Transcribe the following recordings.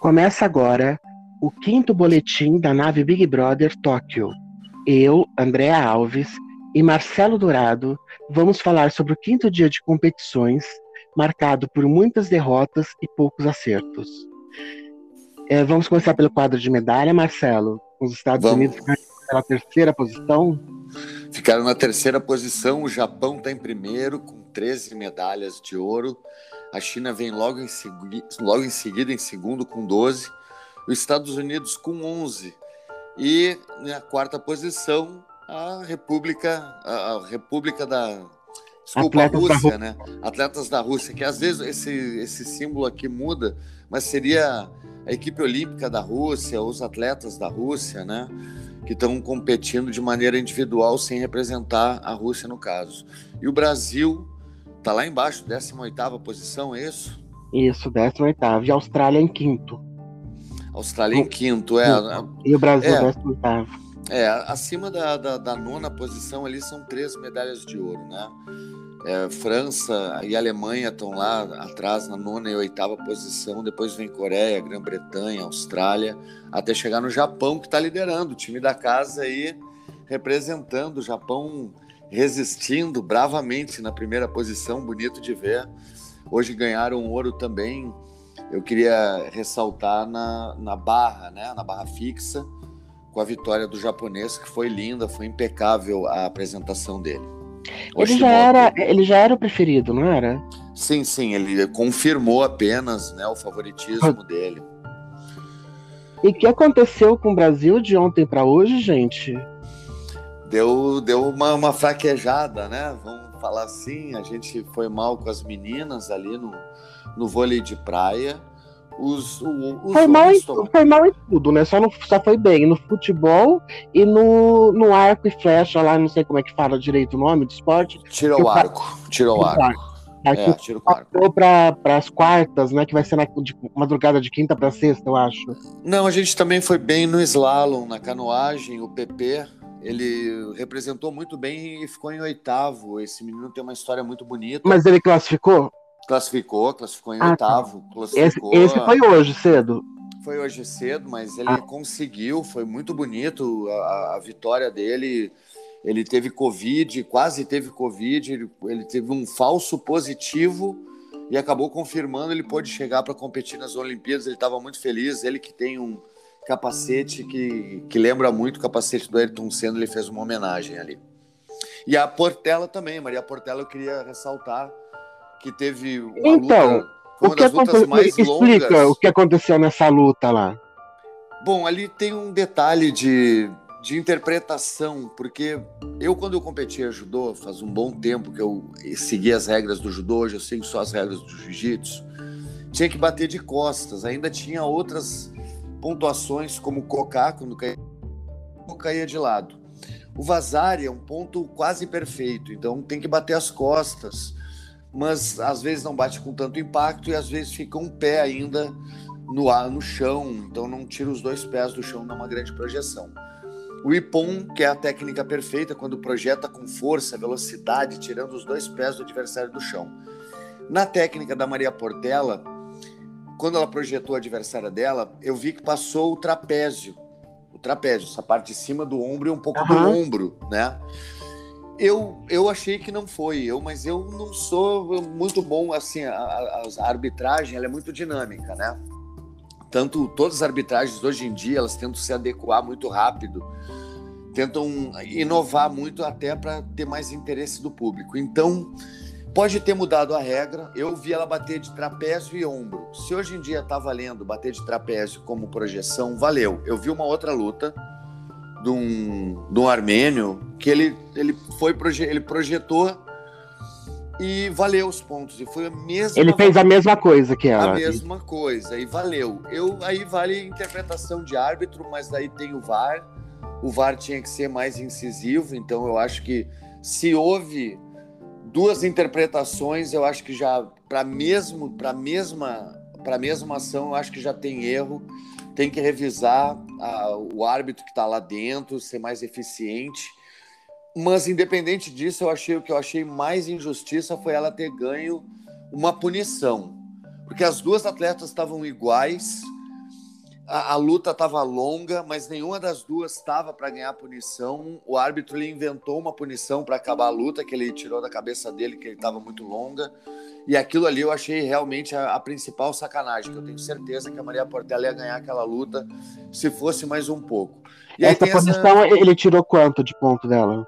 Começa agora o quinto boletim da nave Big Brother Tóquio. Eu, Andréa Alves e Marcelo Dourado vamos falar sobre o quinto dia de competições, marcado por muitas derrotas e poucos acertos. É, vamos começar pelo quadro de medalha, Marcelo. Os Estados Vamos. Unidos ficaram na terceira posição. Ficaram na terceira posição, o Japão está em primeiro, com 13 medalhas de ouro. A China vem logo em, segui- logo em seguida, em segundo, com 12. Os Estados Unidos com 11. E na quarta posição, a República, a República da. Desculpa, Atletas a da Rússia, né? Atletas da Rússia, que às vezes esse, esse símbolo aqui muda, mas seria a equipe olímpica da Rússia, os atletas da Rússia, né? Que estão competindo de maneira individual sem representar a Rússia no caso. E o Brasil tá lá embaixo, 18ª posição, é isso? Isso, 18 E a Austrália em quinto. Austrália em quinto, é. a- E o Brasil, É. 18 É, acima da, da, da nona posição ali são três medalhas de ouro, né? É, França e Alemanha estão lá atrás na nona e oitava posição, depois vem Coreia, Grã-Bretanha, Austrália, até chegar no Japão que está liderando, o time da casa aí representando o Japão, resistindo bravamente na primeira posição, bonito de ver. Hoje ganharam ouro também. Eu queria ressaltar na, na barra, né? Na barra fixa com a vitória do japonês, que foi linda, foi impecável a apresentação dele. Ele já, era, ele já era o preferido, não era? Sim, sim, ele confirmou apenas né, o favoritismo dele. E o que aconteceu com o Brasil de ontem para hoje, gente? Deu, deu uma, uma fraquejada, né? Vamos falar assim, a gente foi mal com as meninas ali no, no vôlei de praia. Os, o- os Foi mal, em, tomaram- foi mal em tudo, né? Só, no, só foi bem no futebol e no, no arco e flecha lá, não sei como é que fala direito o nome do esporte. Tira que o arco, tira o arco. Aqui É, arco. passou para as quartas, né? Que vai ser na de madrugada de quinta para sexta, eu acho. Não, a gente também foi bem no slalom, na canoagem, o PP, ele representou muito bem e ficou em oitavo. Esse menino tem uma história muito bonita. Mas ele classificou? Classificou, classificou em Ah, tá. oitavo. Esse, Classificou. esse foi hoje cedo. Foi hoje cedo, mas ele Ah. conseguiu, foi muito bonito a, a vitória dele. Ele teve Covid, quase teve Covid, ele, ele teve um falso positivo e acabou confirmando. Ele pôde chegar para competir nas Olimpíadas. Ele estava muito feliz. Ele que tem um capacete que, que lembra muito o capacete do Ayrton Senna, ele fez uma homenagem ali. E a Portela também, Maria Portela, eu queria ressaltar que teve uma Então, luta, foi O uma que das lutas aconteceu? mais Explica longas. o que aconteceu nessa luta lá. Bom, ali tem um detalhe de, de interpretação, porque eu, quando eu competia judô, faz um bom tempo que eu segui as regras do judô, hoje eu sigo só as regras do jiu-jitsu, tinha que bater de costas. Ainda tinha outras pontuações, como cocar, quando caía, caía de lado. O vazare é um ponto quase perfeito, então tem que bater as costas, mas às vezes não bate com tanto impacto e às vezes fica um pé ainda no ar, no chão, então não tira os dois pés do chão numa grande projeção. O Ippon, que é a técnica perfeita, quando projeta com força, velocidade, tirando os dois pés do adversário do chão. Na técnica da Maria Portela, quando ela projetou a adversária dela, eu vi que passou o trapézio. O trapézio, essa parte de cima do ombro e um pouco do Aham. ombro, né? Eu, eu achei que não foi eu, mas eu não sou muito bom assim. A, a- a arbitragem ela é muito dinâmica, né? Tanto todas as arbitragens hoje em dia elas tentam se adequar muito rápido, tentam inovar muito até para ter mais interesse do público. Então pode ter mudado a regra. Eu vi ela bater de trapézio e ombro. Se hoje em dia está valendo bater de trapézio como projeção, valeu. Eu vi uma outra luta de um, de um armênio que ele, ele foi proje- ele projetou e valeu os pontos. E foi a mesma Ele fez a mesma coisa que ela. a mesma coisa e valeu. Eu aí vale interpretação de árbitro, mas daí tem o VAR. O VAR tinha que ser mais incisivo, então eu acho que se houve duas interpretações, eu acho que já para mesmo para mesma para mesma ação, eu acho que já tem erro. Tem que revisar a- o árbitro que está lá dentro, ser mais eficiente. Mas independente disso, eu achei o que eu achei mais injustiça foi ela ter ganho uma punição porque as duas atletas estavam iguais a, a luta estava longa, mas nenhuma das duas estava para ganhar punição. O árbitro ele inventou uma punição para acabar a luta, que ele tirou da cabeça dele, que ele estava muito longa. E aquilo ali eu achei realmente a, a, principal sacanagem, que eu tenho certeza que a Maria Portela ia ganhar aquela luta se fosse mais um pouco. E essa punição, essa... ele tirou quanto de ponto dela?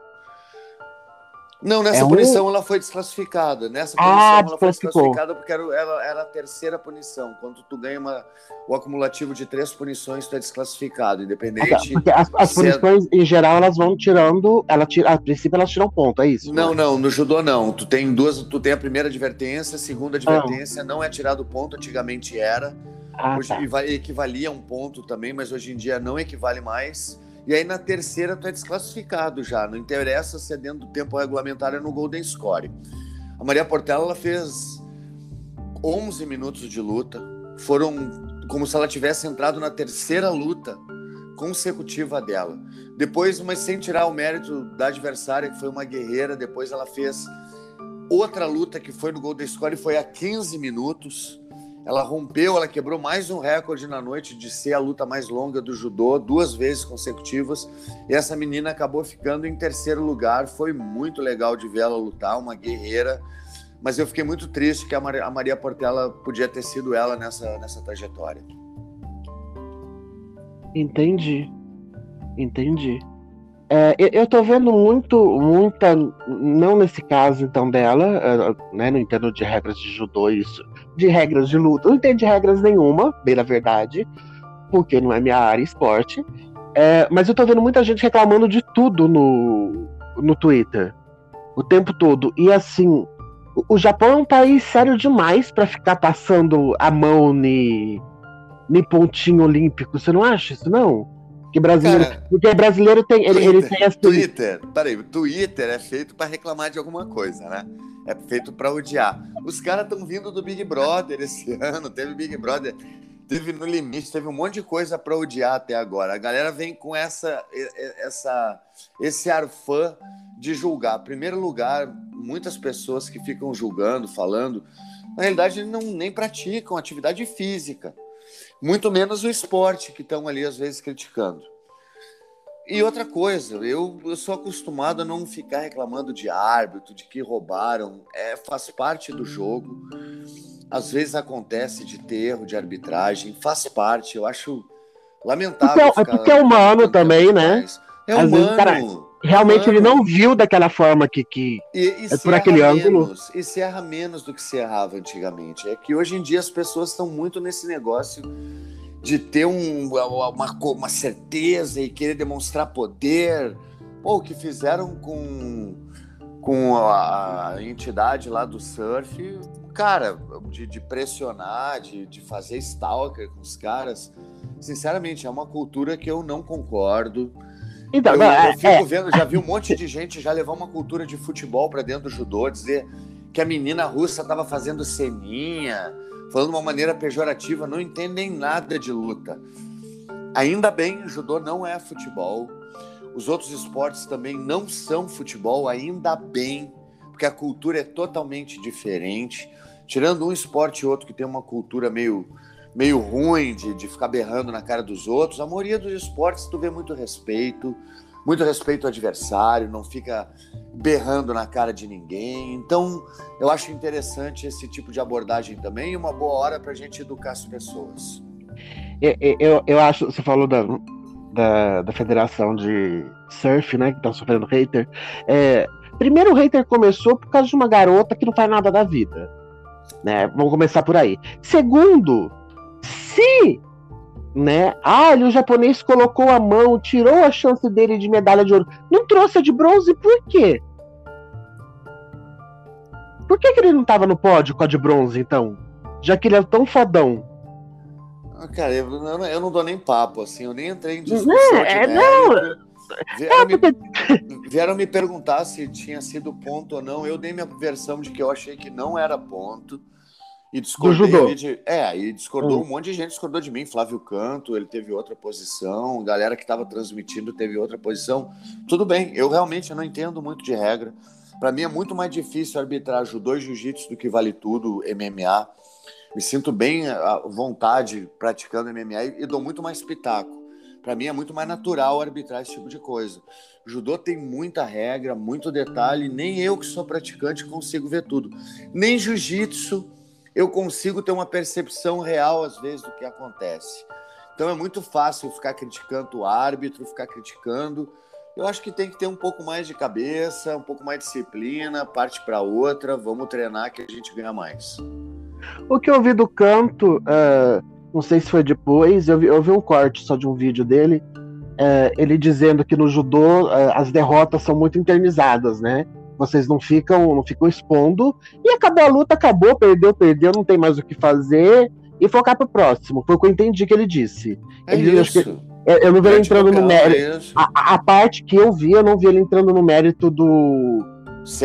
Não, nessa é punição um... ela foi desclassificada. Nessa ah, punição ah, ela foi desclassificada porque era, era a terceira punição. Quando tu ganha uma, o acumulativo de três punições, tu é desclassificado, independente. Porque as, as punições, é... em geral, elas vão tirando. Ela tira, a princípio, elas tiram ponto, é isso? Não, né? não, no judô não. Tu tem duas, tu tem a primeira advertência, a segunda advertência, ah. não é tirado ponto, antigamente era. Ah, hoje tá. equivalia a um ponto também, mas hoje em dia não equivale mais. E aí na terceira tu é desclassificado já. Não interessa se é dentro do tempo regulamentar é no Golden Score. A Maria Portela ela fez 11 minutos de luta. Foram como se ela tivesse entrado na terceira luta consecutiva dela. Depois, mas sem tirar o mérito da adversária, que foi uma guerreira, depois ela fez outra luta que foi no Golden Score e foi a 15 minutos. Ela rompeu, ela quebrou mais um recorde na noite de ser a luta mais longa do judô, duas vezes consecutivas. E essa menina acabou ficando em terceiro lugar. Foi muito legal de ver ela lutar, uma guerreira. Mas eu fiquei muito triste que a Maria Portela podia ter sido ela nessa, nessa trajetória. Entendi. Entendi. É, eu tô vendo muito, muita, não nesse caso então dela, é, né, não entendo de regras de judô isso, de regras de luta, não entendo de regras nenhuma, bem na verdade, porque não é minha área esporte, é, mas eu tô vendo muita gente reclamando de tudo no, no Twitter, o tempo todo, e assim, o, Japão é um país sério demais para ficar passando a mão ni, ni pontinho olímpico, você não acha isso não? Que brasileiro, Cara, porque brasileiro tem, ele, Twitter, ele tem Twitter, peraí, Twitter é feito para reclamar de alguma coisa, né? É feito para odiar. Os caras estão vindo do Big Brother esse ano, teve Big Brother, teve no limite, teve um monte de coisa para odiar até agora. A galera vem com essa, essa, esse ar fã de julgar. Primeiro lugar, muitas pessoas que ficam julgando, falando, na realidade não nem praticam atividade física. Muito menos o esporte, que estão ali às vezes criticando. E outra coisa, eu, eu sou acostumado a não ficar reclamando de árbitro, de que roubaram. É, faz parte do jogo. Às vezes acontece de ter erro de arbitragem, faz parte. Eu acho lamentável. Porque, é porque é humano também, né? É Às humano. Vezes, cara, realmente ele não viu daquela forma que, que e, e é por aquele menos, ângulo. E se erra menos do que se errava antigamente. É que hoje em dia as pessoas estão muito nesse negócio de ter um, uma, uma certeza e querer demonstrar poder. Pô, o que fizeram com, com a, entidade lá do surf, cara, de, de pressionar, de, de fazer stalker com os caras, sinceramente, é uma cultura que eu não concordo então, eu, eu é, fico é, vendo, já vi um monte de gente já levar uma cultura de futebol para dentro do judô, dizer que a menina russa estava fazendo ceninha, falando de uma maneira pejorativa, não entendem nada de luta. Ainda bem, judô não é futebol. Os outros esportes também não são futebol, ainda bem, porque a cultura é totalmente diferente. Tirando um esporte e outro que tem uma cultura meio meio ruim de, de ficar berrando na cara dos outros. A maioria dos esportes tu vê muito respeito, muito respeito ao adversário, não fica berrando na cara de ninguém. Então, eu acho interessante esse tipo de abordagem também e uma boa hora para a gente educar as pessoas. Eu, eu, eu acho, você falou da, da, da federação de surf, né, que tá sofrendo hater. É, primeiro, o hater começou por causa de uma garota que não faz nada da vida. Né? Vamos começar por aí. Segundo, se, né? Ah, o japonês colocou a mão, tirou a chance dele de medalha de ouro, não trouxe a de bronze, por quê? Por que, que ele não tava no pódio com a de bronze, então? Já que ele é tão fodão. Ah, cara, eu, eu, eu, não dou nem papo, assim, eu nem entrei em discussão. É, não. Vieram, é porque... me, vieram me perguntar se tinha sido ponto ou não. Eu dei minha versão de que eu achei que não era ponto. E discordou. De, é, e discordou hum. um monte de gente, discordou de mim. Flávio Canto, ele teve outra posição, galera que estava transmitindo teve outra posição. Tudo bem, eu realmente não entendo muito de regra. Para mim é muito mais difícil arbitrar judô e jiu-jitsu do que vale tudo MMA. me sinto bem à vontade praticando MMA e, e dou muito mais pitaco. Para mim é muito mais natural arbitrar esse tipo de coisa. Judô tem muita regra, muito detalhe, nem eu que sou praticante consigo ver tudo. Nem jiu-jitsu eu consigo ter uma percepção real às vezes do que acontece. Então é muito fácil ficar criticando o árbitro, ficar criticando. Eu acho que tem que ter um pouco mais de cabeça, um pouco mais de disciplina, parte para outra, vamos treinar que a gente ganha mais. O que eu vi do canto, uh, não sei se foi depois, eu vi, eu vi um corte só de um vídeo dele, uh, ele dizendo que no judô uh, as derrotas são muito internizadas, né? Vocês não ficam, não ficam expondo e acabou a luta, acabou, perdeu, perdeu, não tem mais o que fazer e focar pro próximo. Foi o que eu entendi que ele disse. É ele, isso. Que, eu não vi ele entrando no mérito. A, a, parte que eu vi, eu não vi ele entrando no mérito do,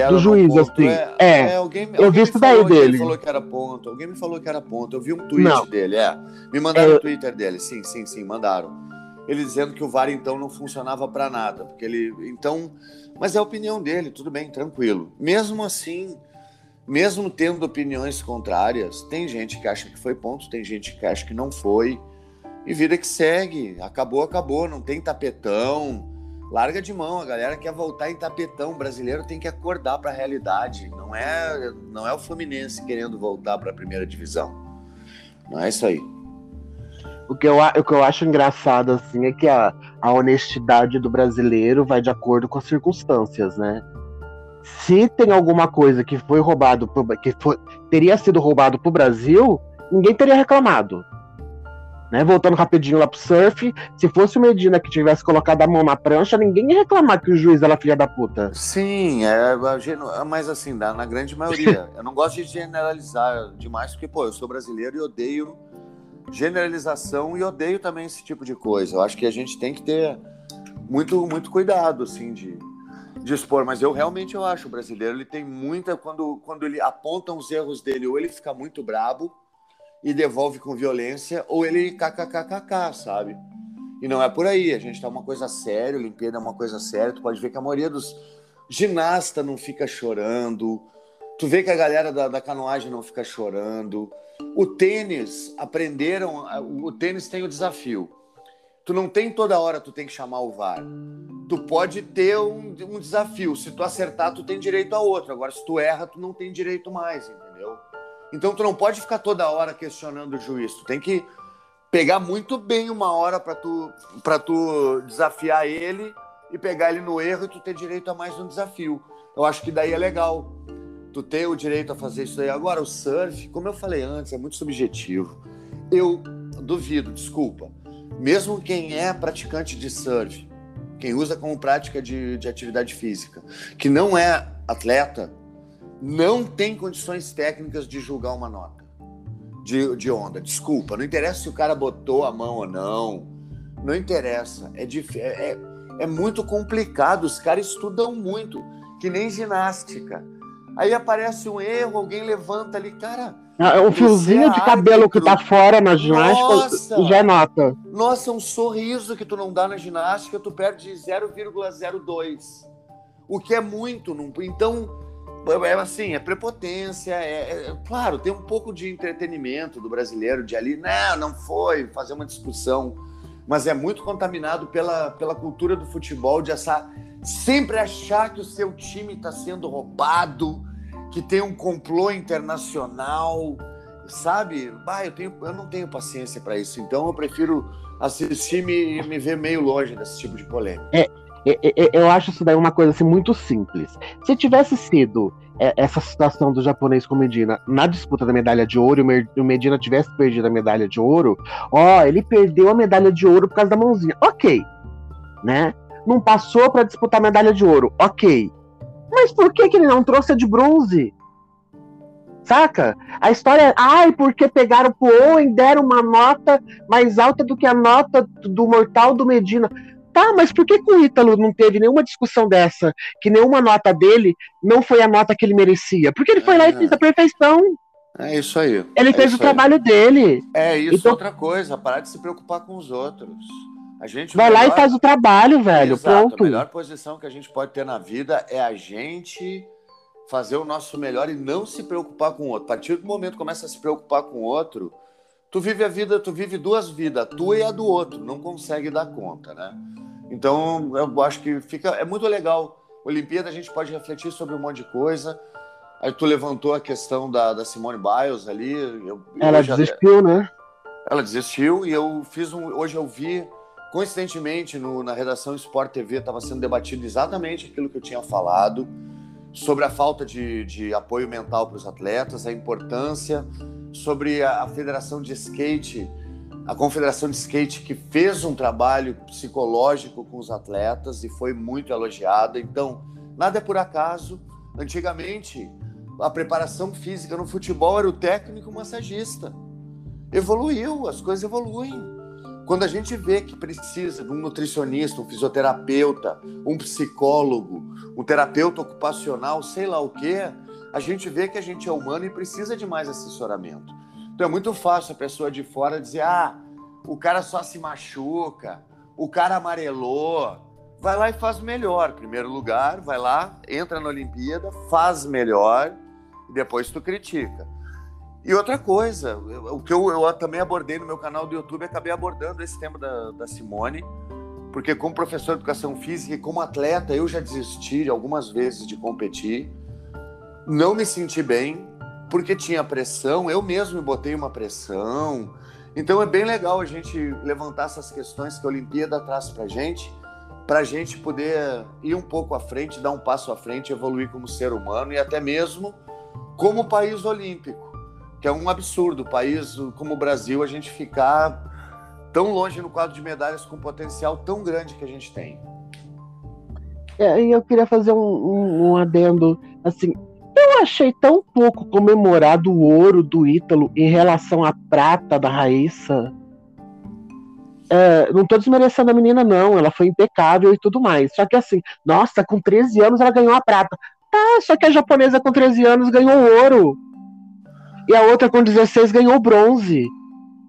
do juiz, assim. É, é, é alguém, eu vi isso daí dele. Ele falou que era ponto. Alguém me falou que era ponto. Eu vi um tweet não. dele, é. Me mandaram é, o Twitter dele. Sim, sim, sim, mandaram. Ele dizendo que o VAR então não funcionava para nada, porque ele então, mas é a opinião dele, tudo bem, tranquilo. Mesmo assim, mesmo tendo opiniões contrárias, tem gente que acha que foi ponto, tem gente que acha que não foi. E vida que segue. Acabou, acabou. Não tem tapetão. Larga de mão. A galera quer voltar em tapetão. O brasileiro tem que acordar para a realidade. Não é, não é o Fluminense querendo voltar para a primeira divisão. Não é isso aí. O que, eu, o que eu acho engraçado, assim, é que a, a honestidade do brasileiro vai de acordo com as circunstâncias, né? se tem alguma coisa que foi roubado, pro, que foi, teria sido roubado pro Brasil, ninguém teria reclamado. Né? Voltando rapidinho lá pro surf, se fosse o Medina que tivesse colocado a mão na prancha, ninguém ia reclamar que o juiz era filha da puta. Sim, é, é mas assim, na grande maioria. eu não gosto de generalizar demais, porque, pô, eu sou brasileiro e odeio generalização e odeio também esse tipo de coisa. Eu acho que a gente tem que ter muito, muito cuidado, assim, de, de expor, mas eu realmente eu acho o brasileiro ele tem muita quando quando ele aponta os erros dele ou ele fica muito brabo e devolve com violência ou ele kkkk, sabe? E não é por aí, a gente tá uma coisa séria, Olimpíada é uma coisa séria, tu pode ver que a maioria dos ginasta não fica chorando, tu vê que a galera da, da canoagem não fica chorando. O tênis, aprenderam, o tênis tem o desafio tu não tem toda hora tu tem que chamar o VAR. Tu pode ter um, um, desafio. Se tu acertar, tu tem direito a outro. Agora, se tu erra, tu não tem direito mais, entendeu? Então tu não pode ficar toda hora questionando o juiz. Tu tem que pegar muito bem uma hora para tu para tu desafiar ele e pegar ele no erro e tu ter direito a mais um desafio. Eu acho que daí é legal. Tu ter o direito a fazer isso aí. Agora, o surf, como eu falei antes, é muito subjetivo. Eu duvido, desculpa mesmo quem é praticante de surf, quem usa como prática de, de atividade física, que não é atleta, não tem condições técnicas de julgar uma nota de, de onda. Desculpa, não interessa se o cara botou a mão ou não, não interessa. É, é, é, é muito complicado, os caras estudam muito, que nem ginástica. Aí aparece um erro, alguém levanta ali, cara é um fiozinho de cabelo que tá fora na ginástica Nossa. já nota. Nossa, um sorriso que tu não dá na ginástica, tu perde 0,02. O que é muito. Então, é assim, é prepotência, é, é, claro, tem um pouco de entretenimento do brasileiro, de ali, não, não foi, fazer uma discussão, mas é muito contaminado pela, pela cultura do futebol, de essa, sempre achar que o seu time está sendo roubado, que tem um complô internacional, sabe? Bah, eu, tenho, eu não tenho paciência para isso, então eu prefiro assistir e me, me ver meio longe desse tipo de polêmica. É, é, é, eu acho isso daí uma coisa assim, muito simples. Se tivesse sido é, essa situação do japonês com Medina na disputa da medalha de ouro e o Medina tivesse perdido a medalha de ouro, ó, ele perdeu a medalha de ouro por causa da mãozinha. Ok, né? Não passou para disputar medalha de ouro. Ok. Mas por que, que ele não trouxe a de bronze? Saca? A história é, ai, porque pegaram pro Owen, deram uma nota mais alta do que a nota do Mortal do Medina. Tá, mas por que, que o Ítalo não teve nenhuma discussão dessa? Que nenhuma nota dele não foi a nota que ele merecia? Porque ele foi é. lá e fez a perfeição. É isso aí. Ele é fez o trabalho dele. É isso, então... outra coisa. Parar de se preocupar com os outros. A gente vai melhor... lá e faz o trabalho, velho. Exato, pronto. A melhor posição que a gente pode ter na vida é a gente fazer o nosso melhor e não se preocupar com o outro. A partir do momento que começa a se preocupar com o outro, tu vive a vida, tu vive duas vidas, a tua e a do outro, não consegue dar conta, né? Então, eu acho que fica é muito legal. Olimpíada a gente pode refletir sobre um monte de coisa. Aí tu levantou a questão da, da Simone Biles ali. Eu, ela já, desistiu, né? Ela desistiu e eu fiz um. Hoje eu vi, coincidentemente, no, na redação Sport TV estava sendo debatido exatamente aquilo que eu tinha falado sobre a falta de, de apoio mental para os atletas, a importância, sobre a, a Federação de Skate, a Confederação de Skate que fez um trabalho psicológico com os atletas e foi muito elogiada. Então, nada é por acaso. Antigamente, a preparação física no futebol era o técnico massagista. Evoluiu, as coisas evoluem. Quando a gente vê que precisa de um nutricionista, um fisioterapeuta, um psicólogo, um terapeuta ocupacional, sei lá o quê, a gente vê que a gente é humano e precisa de mais assessoramento. Então é muito fácil a pessoa de fora dizer: ah, o cara só se machuca, o cara amarelou. Vai lá e faz melhor. Primeiro lugar, vai lá, entra na Olimpíada, faz melhor e depois tu critica. E outra coisa, o que eu, eu, também abordei no meu canal do YouTube, acabei abordando esse tema da, da Simone, porque como professor de educação física e como atleta, eu já desisti algumas vezes de competir, não me senti bem, porque tinha pressão, eu mesmo me botei uma pressão. Então é bem legal a gente levantar essas questões que a Olimpíada traz para gente, para a gente poder ir um pouco à frente, dar um passo à frente, evoluir como ser humano e até mesmo como país olímpico que é um absurdo, país como o Brasil, a gente ficar tão longe no quadro de medalhas com potencial tão grande que a gente tem. É, eu queria fazer um, um, um adendo, assim, eu achei tão pouco comemorado o ouro do Ítalo em relação à prata da Raíssa. É, não tô desmerecendo a menina, não. Ela foi impecável e tudo mais. Só que assim, nossa, com 13 anos ela ganhou a prata. Tá, só que a japonesa com 13 anos ganhou ouro e a outra com 16 ganhou bronze.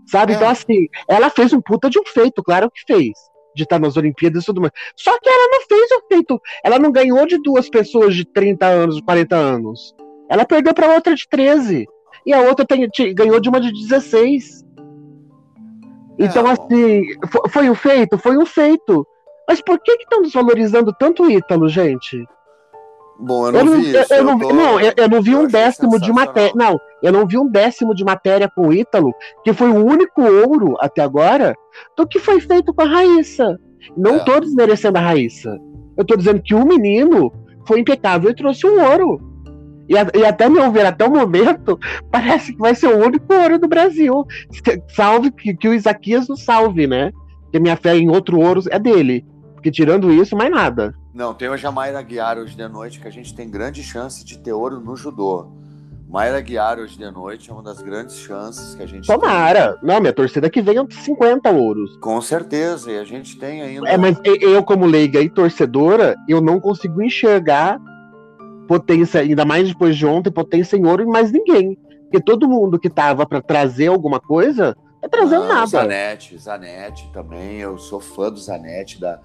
Sabe? É. Então, assim, ela fez um puta de um feito, claro que fez. De estar nas Olimpíadas e tudo mais. Só que ela não fez o feito. Ela não ganhou de duas pessoas de 30 anos, 40 anos. Ela perdeu para outra de 13. E a outra tem, ganhou de uma de 16. Então, é, assim, foi, foi um feito? Foi um feito. Mas por que estão desvalorizando tanto o Ítalo, gente? Bom, eu não, eu não vi isso. Eu, eu não, tô... não, eu, eu, não vi um décimo de matéria. Não, eu não vi um décimo de matéria com o Ítalo, que foi o único ouro até agora, do que foi feito com a Raíssa. Não é. tô desmerecendo a Raíssa. Eu tô dizendo que o menino foi impecável e trouxe um ouro. E, e até meu ver, até o momento, parece que vai ser o único ouro do Brasil. Salve que, que o Isaquias não salve, né? Porque minha fé em outro ouro é dele. Porque tirando isso, mais nada. Não, tem hoje a Mayra Guiar hoje de noite, que a gente tem grande chance de ter ouro no judô. Mayra Guiar hoje de noite é uma das grandes chances que a gente Tomara! Tem. Não, minha torcida é que venha 50 ouros. Com certeza, e a gente tem ainda. É, mas eu, como leiga e torcedora, eu não consigo enxergar potência, ainda mais depois de ontem, potência em ouro em mais ninguém. Porque todo mundo que tava para trazer alguma coisa, é trazendo ah, nada. Zanetti, Zanetti também, eu sou fã do Zanetti, da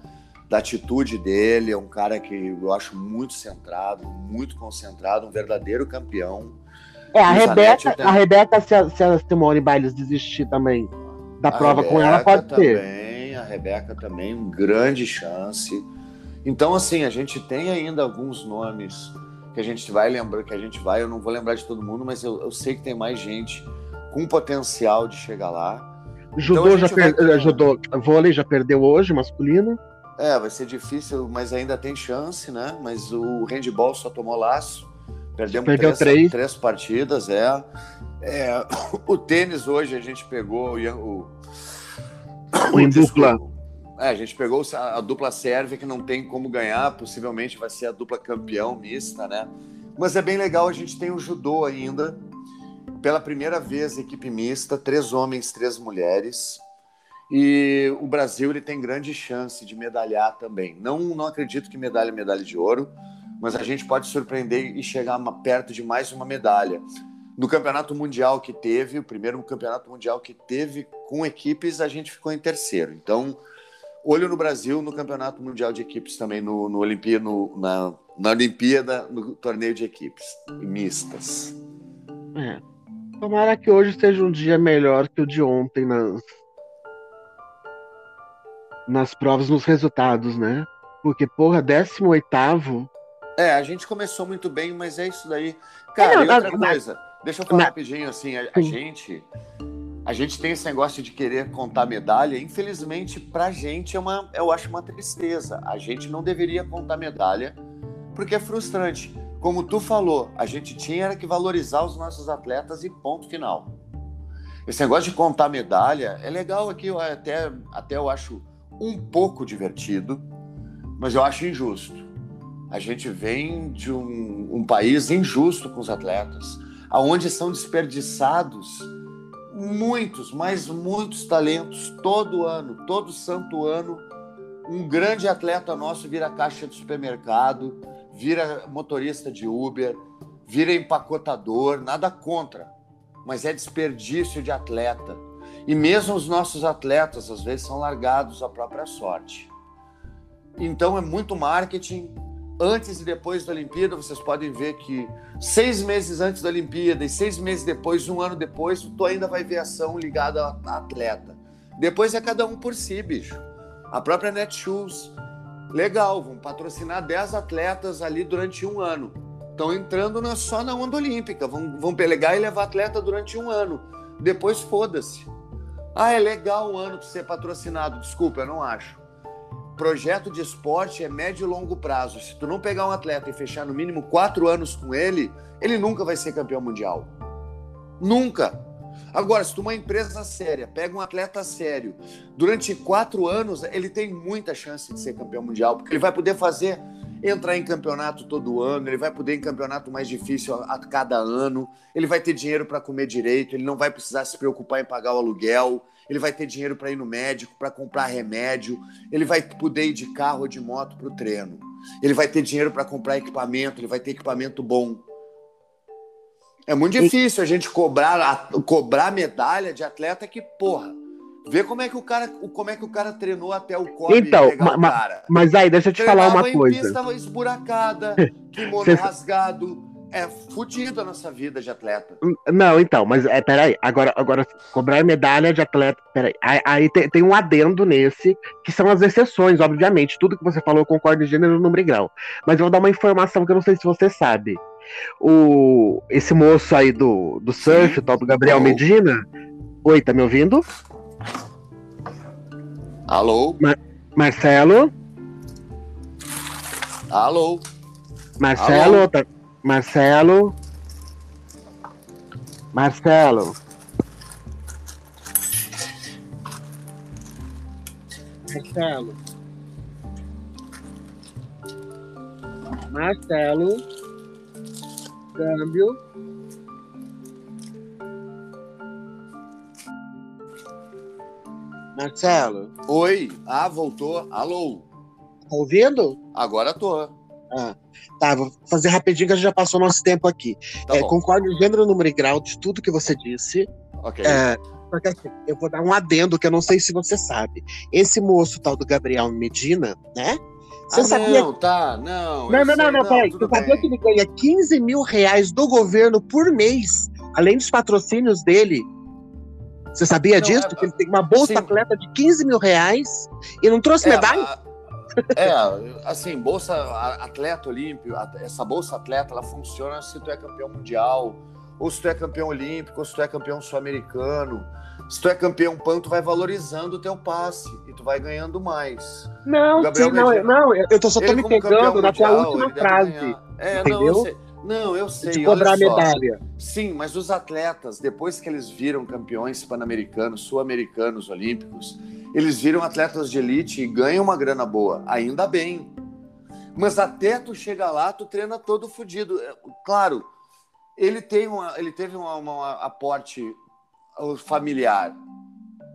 da atitude dele. É um cara que eu acho muito centrado, muito concentrado, um verdadeiro campeão. É, a Rebeca, tem... a Rebeca, se a, se a Simone Biles desistir também da a prova Rebeca com ela, pode também, ter. A Rebeca também, um grande chance. Então, assim, a gente tem ainda alguns nomes que a gente vai lembrar, que a gente vai, eu não vou lembrar de todo mundo, mas eu, eu sei que tem mais gente com potencial de chegar lá. Judô então, já perdeu, judô, vôlei já perdeu hoje, masculino. É, vai ser difícil, mas ainda tem chance, né? Mas o handball só tomou laço. Perdemos três, três. três partidas, é. é. O tênis hoje a gente pegou o. O, em dupla. É, a gente pegou a, a dupla sérvia que não tem como ganhar, possivelmente vai ser a dupla campeão mista, né? Mas é bem legal, a gente tem o judô ainda. Pela primeira vez, equipe mista, três homens, três mulheres. E o Brasil ele tem grande chance de medalhar também. Não, não acredito que medalha é medalha de ouro, mas a gente pode surpreender e chegar perto de mais uma medalha. No campeonato mundial que teve, o primeiro campeonato mundial que teve com equipes, a gente ficou em terceiro. Então, olho no Brasil no Campeonato Mundial de Equipes também, no, no Olimpíada, no, na, na Olimpíada, no torneio de equipes mistas. É. Tomara que hoje seja um dia melhor que o de ontem nas, nas provas, nos resultados, né? Porque, porra, 18 É, a gente começou muito bem, mas é isso daí. Cara, é, não, e outra não, coisa, não, deixa eu falar rapidinho assim, a, a gente a gente tem esse negócio de querer contar medalha. Infelizmente, pra gente é uma, eu acho uma tristeza. A gente não deveria contar medalha porque é frustrante. Como tu falou, a gente tinha que valorizar os nossos atletas e ponto final. Esse negócio de contar medalha é legal aqui, até, até eu acho um pouco divertido, mas eu acho injusto. A gente vem de um, um país injusto com os atletas, aonde são desperdiçados muitos, mas muitos talentos todo ano, todo santo ano. Um grande atleta nosso vira caixa de supermercado, vira motorista de Uber, vira empacotador, nada contra, mas é desperdício de atleta. E mesmo os nossos atletas, às vezes, são largados à própria sorte. Então é muito marketing, antes e depois da Olimpíada, vocês podem ver que seis meses antes da Olimpíada e seis meses depois, um ano depois, tu ainda vai ver ação ligada a atleta. Depois é cada um por si, bicho. A própria Netshoes, legal, vão patrocinar 10 atletas ali durante um ano. Estão entrando na, só na onda olímpica, vão, vão pegar e levar atleta durante um ano. Depois foda-se. Ah, é legal um ano ser patrocinado. Desculpa, eu não acho projeto de esporte é médio e longo prazo. Se tu não pegar um atleta e fechar no mínimo quatro anos com ele, ele nunca vai ser campeão mundial. Nunca. Agora, se tu uma empresa séria pega um atleta sério, durante quatro anos ele tem muita chance de ser campeão mundial, porque ele vai poder fazer entrar em campeonato todo ano, ele vai poder ir em campeonato mais difícil a, a cada ano, ele vai ter dinheiro para comer direito, ele não vai precisar se preocupar em pagar o aluguel, ele vai ter dinheiro para ir no médico, para comprar remédio, ele vai poder ir de carro ou de moto para o treino. Ele vai ter dinheiro para comprar equipamento, ele vai ter equipamento bom. É muito difícil a gente cobrar, a, cobrar medalha de atleta que, porra, vê como é que o cara, como é que o cara treinou até o Kobe então, ma, o cara. Mas aí, deixa eu te Treinava falar uma coisa. Pista esburacada, kimono rasgado, é fudido a nossa vida de atleta. Não, então, mas é, peraí, agora, agora cobrar medalha de atleta, peraí, aí, aí tem, tem, um adendo nesse, que são as exceções, obviamente, tudo que você falou eu concordo de gênero, número e grau, mas eu vou dar uma informação que eu não sei se você sabe. O, esse moço aí do, do surf, o tal do Gabriel? Medina, oi, tá me ouvindo? Alô? Mar Marcelo? Alô? Marcelo, Alô? Tá, Marcelo. Marcelo. Marcelo. Marcelo. Câmbio. Marcelo. Oi. Ah, voltou. Alô. Tá ouvindo? Agora tô. Ah. Tá, vou fazer rapidinho que a gente já passou nosso tempo aqui. Tá é, concordo em gênero, número e grau de tudo que você disse. Ok. É, porque assim, eu vou dar um adendo que eu não sei se você sabe. Esse moço tal do Gabriel Medina, né? Você ah, sabia? Não, tá, não. Não, não, não, não, peraí. Você sabia que ele ganha 15 mil reais do governo por mês, além dos patrocínios dele? Você sabia não, disso? É, que ele tem uma bolsa sim. atleta de 15 mil reais e não trouxe é, medalha? A é, assim, bolsa atleta olímpico, essa bolsa atleta, ela funciona se tu é campeão mundial, ou se tu é campeão olímpico, ou se tu é campeão sul-americano. Se tu é campeão PAN, tu vai valorizando o teu passe e tu vai ganhando mais. Não, sim, não, não, eu tô só tô me pegando na tua última frase. É, entendeu? não, eu sei. Não, eu sei. De cobrar medalha. Sim, mas os atletas, depois que eles viram campeões pan-americanos, sul-americanos, olímpicos, eles viram atletas de elite e ganham uma grana boa. Ainda bem. Mas até tu chegar lá, tu treina todo fodido. É, claro, ele, tem uma, ele teve um aporte uh, familiar.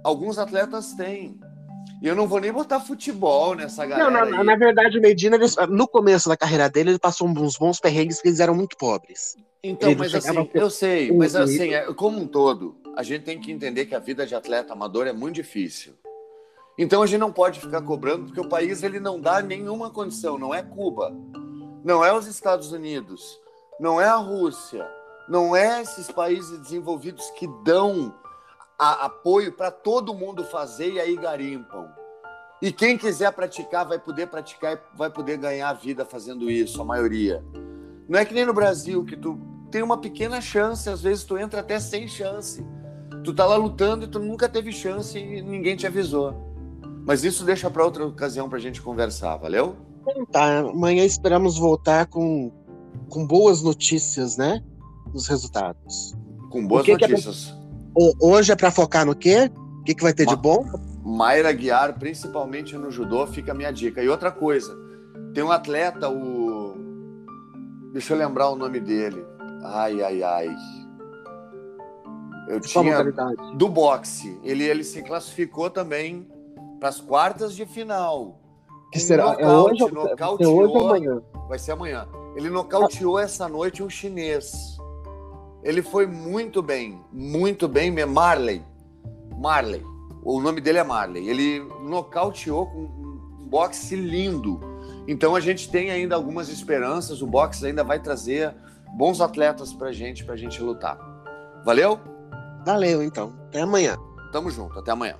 Alguns atletas têm. E eu não vou nem botar futebol nessa galera. Não, na, na verdade, o Medina, ele, no começo da carreira dele, ele passou uns bons perrengues que eles eram muito pobres. Então, ele mas assim, eu sei, mas assim, é, como um todo, a gente tem que entender que a vida de atleta amador é muito difícil. Então a gente não pode ficar cobrando porque o país ele não dá nenhuma condição, não é Cuba, não é os Estados Unidos, não é a Rússia, não é esses países desenvolvidos que dão a, apoio para todo mundo fazer e aí garimpam. E quem quiser praticar vai poder praticar e vai poder ganhar vida fazendo isso, a maioria. Não é que nem no Brasil que tu tem uma pequena chance, às vezes tu entra até sem chance. Tu tá lá lutando e tu nunca teve chance e ninguém te avisou. Mas isso deixa para outra ocasião para a gente conversar, valeu? Então tá, amanhã esperamos voltar com, com boas notícias, né? Dos resultados. Com boas que notícias. Que é pra... Hoje é para focar no quê? O que, que vai ter Ma... de bom? Mayra Guiar, principalmente no judô, fica a minha dica. E outra coisa, tem um atleta, o. Deixa eu lembrar o nome dele. Ai, ai, ai. Eu tinha. Do boxe. Ele, ele se classificou também para as quartas de final. Que será? Nocaute, é hoje, é nocauteou, hoje ou amanhã? Vai ser amanhã. Ele nocauteou ah. essa noite um chinês. Ele foi muito bem, muito bem. Marley. Marley. O nome dele é Marley. Ele nocauteou com um boxe lindo. Então a gente tem ainda algumas esperanças. O boxe ainda vai trazer bons atletas pra gente, pra gente lutar. Valeu? Valeu, então. Até amanhã. Tamo junto. Até amanhã.